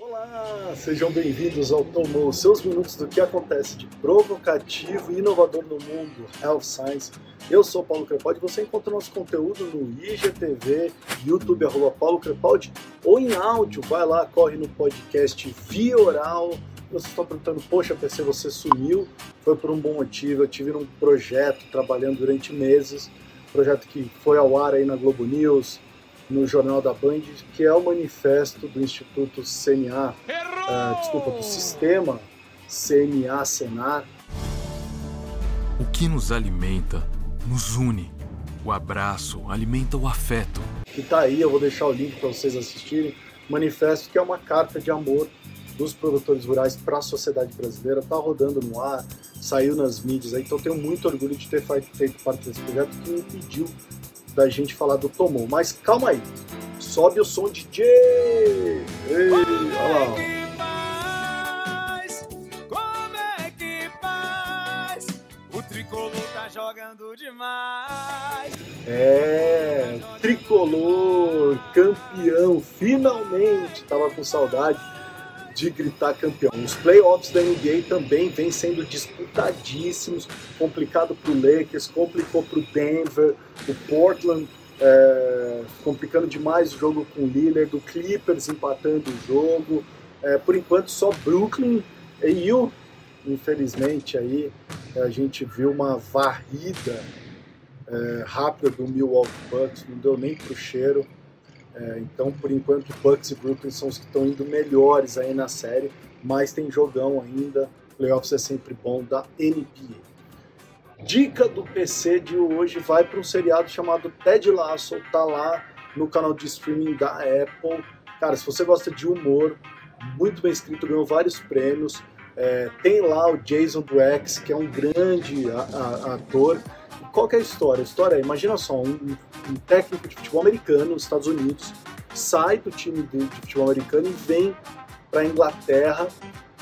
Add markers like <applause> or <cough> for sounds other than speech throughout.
Olá, sejam bem-vindos ao Tomou, seus minutos do que acontece de provocativo e inovador no mundo Health Science. Eu sou Paulo Crepaldi, você encontra nosso conteúdo no IGTV, YouTube, arroba Paulo Crepaldi, ou em áudio, vai lá, corre no podcast via oral. Vocês estão perguntando, poxa, PC, você sumiu? Foi por um bom motivo, eu tive um projeto trabalhando durante meses, projeto que foi ao ar aí na Globo News, no Jornal da Band, que é o manifesto do Instituto CNA, uh, desculpa, do Sistema CNA Senar. O que nos alimenta, nos une. O abraço alimenta o afeto. Que tá aí, eu vou deixar o link para vocês assistirem. Manifesto que é uma carta de amor dos produtores rurais para a sociedade brasileira, tá rodando no ar, saiu nas mídias aí, então tenho muito orgulho de ter feito parte desse projeto que me pediu da gente falar do Tomou. Mas calma aí, sobe o som DJ! Ei, olha lá. Tá jogando demais. É, tricolor, campeão, finalmente. Tava com saudade de gritar campeão. Os playoffs da NBA também vêm sendo disputadíssimos, complicado para o Lakers, complicou para o Denver, o Portland é, complicando demais o jogo com o Lillard, o Clippers empatando o jogo. É, por enquanto só Brooklyn e o infelizmente aí a gente viu uma varrida é, rápida do Milwaukee Bucks, não deu nem pro cheiro. É, então, por enquanto, Bucks e Brooklyn são os que estão indo melhores aí na série, mas tem jogão ainda. Playoffs é sempre bom da NBA. Dica do PC de hoje vai para um seriado chamado Ted Lasso, tá lá no canal de streaming da Apple. Cara, se você gosta de humor, muito bem escrito, ganhou vários prêmios. É, tem lá o Jason X, que é um grande ator qual é a história? A história é, imagina só, um, um técnico de futebol americano nos Estados Unidos sai do time de, de futebol americano e vem para a Inglaterra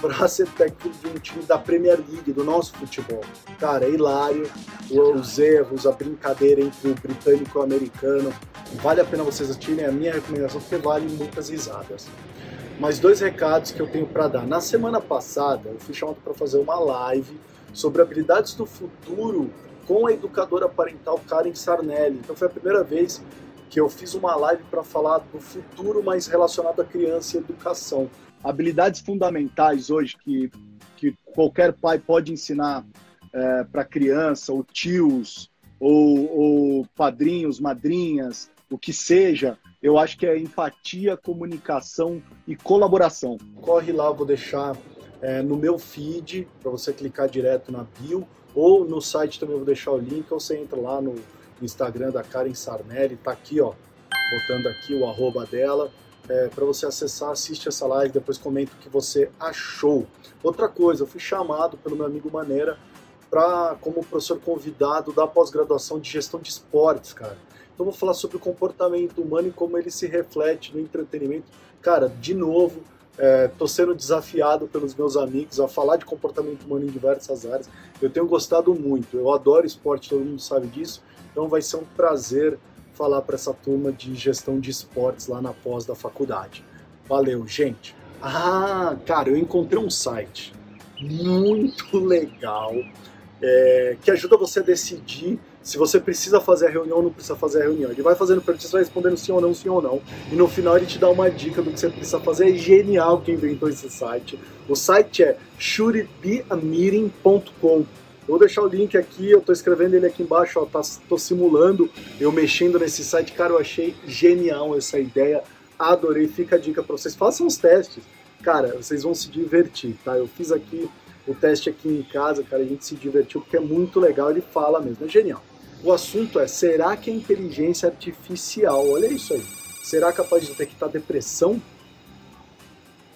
para <laughs> ser técnico de um time da Premier League, do nosso futebol. Cara, é hilário, os erros, a brincadeira entre o britânico e o americano. Vale a pena vocês assistirem, é a minha recomendação, porque vale muitas risadas. Mas dois recados que eu tenho para dar. Na semana passada, eu fui chamado para fazer uma live sobre habilidades do futuro com a educadora parental Karen Sarnelli. Então foi a primeira vez que eu fiz uma live para falar do futuro mais relacionado à criança e educação. Habilidades fundamentais hoje que, que qualquer pai pode ensinar é, para criança, ou tios, ou, ou padrinhos, madrinhas, o que seja, eu acho que é empatia, comunicação e colaboração. Corre lá, eu vou deixar é, no meu feed para você clicar direto na bio ou no site também vou deixar o link, ou você entra lá no Instagram da Karen Sarnelli, tá aqui, ó, botando aqui o arroba dela, é, para você acessar, assiste essa live, depois comenta o que você achou. Outra coisa, eu fui chamado pelo meu amigo Maneira para como professor convidado da pós-graduação de gestão de esportes, cara. Então vou falar sobre o comportamento humano e como ele se reflete no entretenimento. Cara, de novo, Estou é, sendo desafiado pelos meus amigos a falar de comportamento humano em diversas áreas. Eu tenho gostado muito. Eu adoro esporte, todo mundo sabe disso. Então vai ser um prazer falar para essa turma de gestão de esportes lá na pós da faculdade. Valeu, gente. Ah, cara, eu encontrei um site muito legal é, que ajuda você a decidir se você precisa fazer a reunião ou não precisa fazer a reunião. Ele vai fazendo perguntas, vai respondendo sim ou não, sim ou não. E no final ele te dá uma dica do que você precisa fazer. É genial quem inventou esse site. O site é shoulditbeameeting.com. Vou deixar o link aqui, eu estou escrevendo ele aqui embaixo, ó, tá, tô simulando eu mexendo nesse site. Cara, eu achei genial essa ideia, adorei. Fica a dica para vocês, façam os testes. Cara, vocês vão se divertir, tá? Eu fiz aqui o teste aqui em casa, cara, a gente se divertiu porque é muito legal, ele fala mesmo, é genial. O assunto é: será que a inteligência artificial, olha isso aí, será capaz de detectar depressão?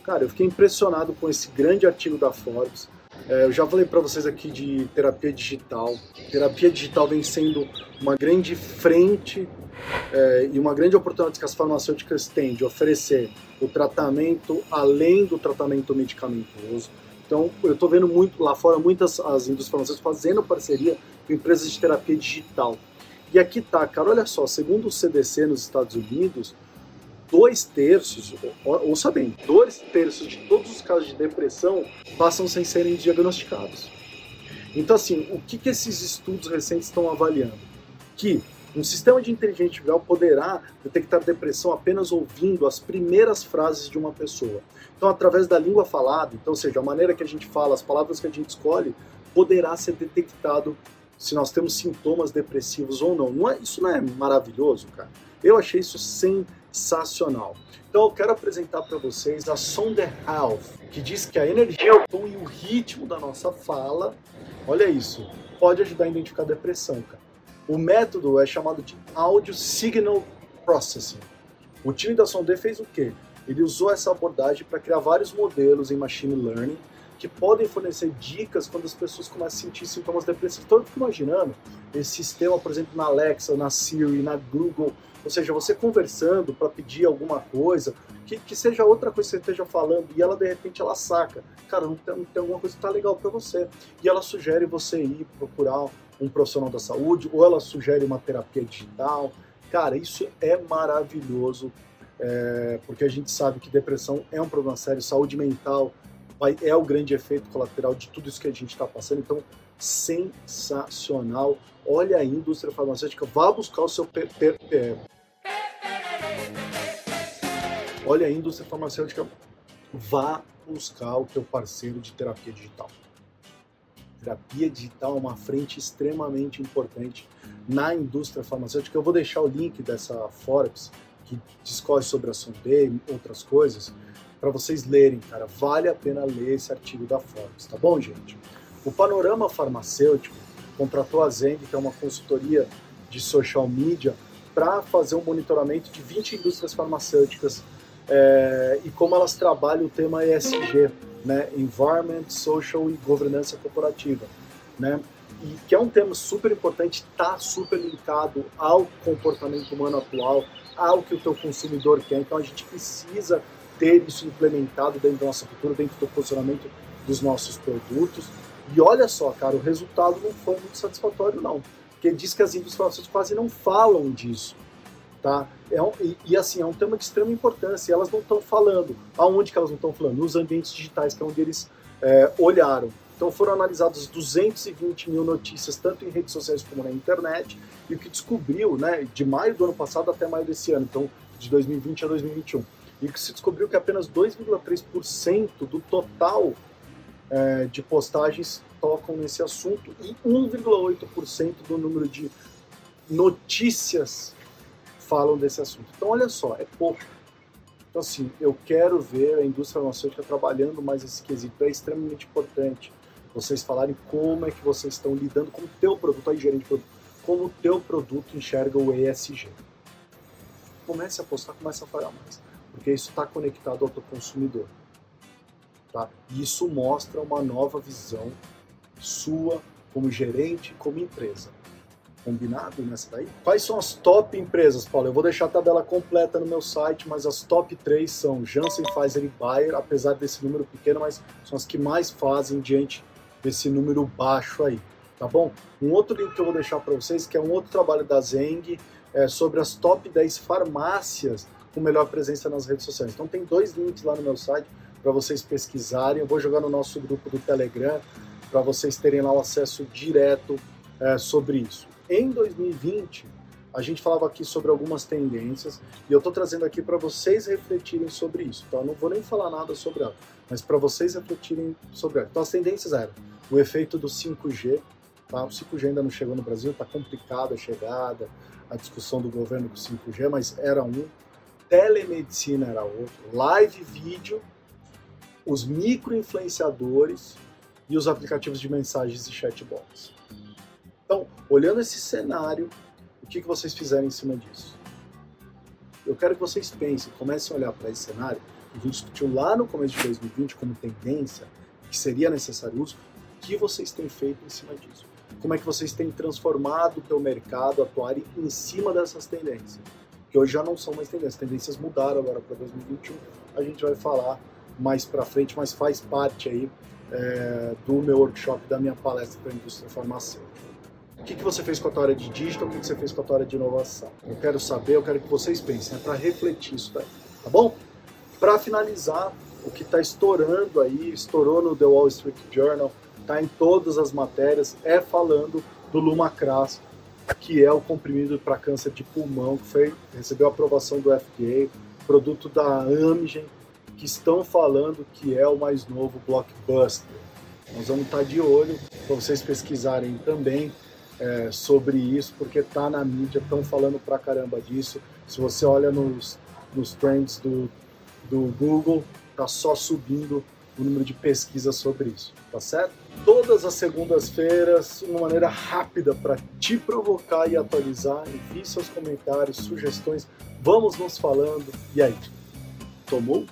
Cara, eu fiquei impressionado com esse grande artigo da Forbes. É, eu já falei para vocês aqui de terapia digital. Terapia digital vem sendo uma grande frente é, e uma grande oportunidade que as farmacêuticas têm de oferecer o tratamento além do tratamento medicamentoso. Então, eu estou vendo muito lá fora muitas as indústrias farmacêuticas fazendo parceria empresas de terapia digital. E aqui tá, cara, olha só, segundo o CDC nos Estados Unidos, dois terços, ouça bem, dois terços de todos os casos de depressão passam sem serem diagnosticados. Então, assim, o que, que esses estudos recentes estão avaliando? Que um sistema de inteligência artificial poderá detectar depressão apenas ouvindo as primeiras frases de uma pessoa. Então, através da língua falada, então, ou seja, a maneira que a gente fala, as palavras que a gente escolhe, poderá ser detectado se nós temos sintomas depressivos ou não. não é, isso não é maravilhoso, cara? Eu achei isso sensacional. Então eu quero apresentar para vocês a Sonder Health, que diz que a energia, o tom e o ritmo da nossa fala, olha isso, pode ajudar a identificar a depressão, cara. O método é chamado de Audio Signal Processing. O time da Sonder fez o quê? Ele usou essa abordagem para criar vários modelos em machine learning que podem fornecer dicas quando as pessoas começam a sentir sintomas depressivos. Então eu fico imaginando esse sistema, por exemplo, na Alexa, na Siri, na Google, ou seja, você conversando para pedir alguma coisa, que, que seja outra coisa que você esteja falando, e ela de repente ela saca, cara, não tem, não tem alguma coisa que tá legal para você. E ela sugere você ir procurar um profissional da saúde, ou ela sugere uma terapia digital. Cara, isso é maravilhoso, é, porque a gente sabe que depressão é um problema sério, saúde mental vai, é o grande efeito colateral de tudo isso que a gente está passando. Então, sensacional. Olha a indústria farmacêutica, vá buscar o seu PPR. Olha a indústria farmacêutica, vá buscar o teu parceiro de terapia digital. Terapia digital é uma frente extremamente importante na indústria farmacêutica. Eu vou deixar o link dessa Forbes que discorre sobre a e outras coisas para vocês lerem, cara. Vale a pena ler esse artigo da Forbes, tá bom, gente? O Panorama Farmacêutico contratou a Zeng, que é uma consultoria de social media, para fazer um monitoramento de 20 indústrias farmacêuticas é, e como elas trabalham o tema ESG, né? Environment, Social e Governança Corporativa, né? E que é um tema super importante, está super linkado ao comportamento humano atual, ao que o teu consumidor quer. Então a gente precisa ter isso implementado dentro da nossa cultura, dentro do posicionamento dos nossos produtos. E olha só, cara, o resultado não foi muito satisfatório, não. Porque diz que as indústrias quase não falam disso. Tá? É um, e, e, assim, é um tema de extrema importância. Elas não estão falando. Aonde que elas não estão falando? Nos ambientes digitais, que é onde eles é, olharam. Então foram analisadas 220 mil notícias, tanto em redes sociais como na internet, e o que descobriu, né, de maio do ano passado até maio desse ano, então de 2020 a 2021, e que se descobriu que apenas 2,3% do total é, de postagens tocam nesse assunto e 1,8% do número de notícias falam desse assunto. Então, olha só, é pouco. Então, assim, eu quero ver a indústria farmacêutica trabalhando mais esse quesito. É extremamente importante vocês falarem como é que vocês estão lidando com o teu produto, aí gerente de produto, como o teu produto enxerga o ESG. Comece a postar, comece a falar mais porque isso está conectado ao teu consumidor. Tá? E isso mostra uma nova visão sua como gerente, como empresa. Combinado nessa daí? Quais são as top empresas, Paulo? Eu vou deixar a tabela completa no meu site, mas as top 3 são Janssen, Pfizer e Bayer, apesar desse número pequeno, mas são as que mais fazem diante desse número baixo aí, tá bom? Um outro link que eu vou deixar para vocês, que é um outro trabalho da Zeng, é sobre as top 10 farmácias com melhor presença nas redes sociais. Então tem dois links lá no meu site para vocês pesquisarem. Eu vou jogar no nosso grupo do Telegram para vocês terem lá o acesso direto é, sobre isso. Em 2020, a gente falava aqui sobre algumas tendências e eu estou trazendo aqui para vocês refletirem sobre isso. Então, eu não vou nem falar nada sobre ela, mas para vocês refletirem sobre ela. Então, as tendências eram o efeito do 5G. Tá? O 5G ainda não chegou no Brasil, está complicada a chegada, a discussão do governo com o 5G, mas era um telemedicina era outro, live vídeo, os micro-influenciadores e os aplicativos de mensagens e chatbots. Então, olhando esse cenário, o que, que vocês fizeram em cima disso? Eu quero que vocês pensem, comecem a olhar para esse cenário a gente discutiu lá no começo de 2020 como tendência, que seria necessário uso, que vocês têm feito em cima disso? Como é que vocês têm transformado o teu mercado, atuarem em cima dessas tendências? que hoje já não são mais tendências. As tendências mudaram agora para 2021. A gente vai falar mais para frente, mas faz parte aí é, do meu workshop, da minha palestra para a indústria farmacêutica. O que, que você fez com a tua área de digital, o que, que você fez com a tua área de inovação? Eu quero saber, eu quero que vocês pensem, é para refletir isso daí. tá bom? Para finalizar, o que está estourando aí, estourou no The Wall Street Journal, está em todas as matérias, é falando do Lumacras, que é o comprimido para câncer de pulmão, que foi, recebeu aprovação do FDA, produto da Amgen, que estão falando que é o mais novo blockbuster. Nós vamos estar tá de olho para vocês pesquisarem também é, sobre isso, porque tá na mídia, estão falando pra caramba disso. Se você olha nos, nos trends do, do Google, tá só subindo o número de pesquisas sobre isso, tá certo? Todas as segundas-feiras, uma maneira rápida para te provocar e atualizar, envie seus comentários, sugestões, vamos nos falando. E aí, tomou?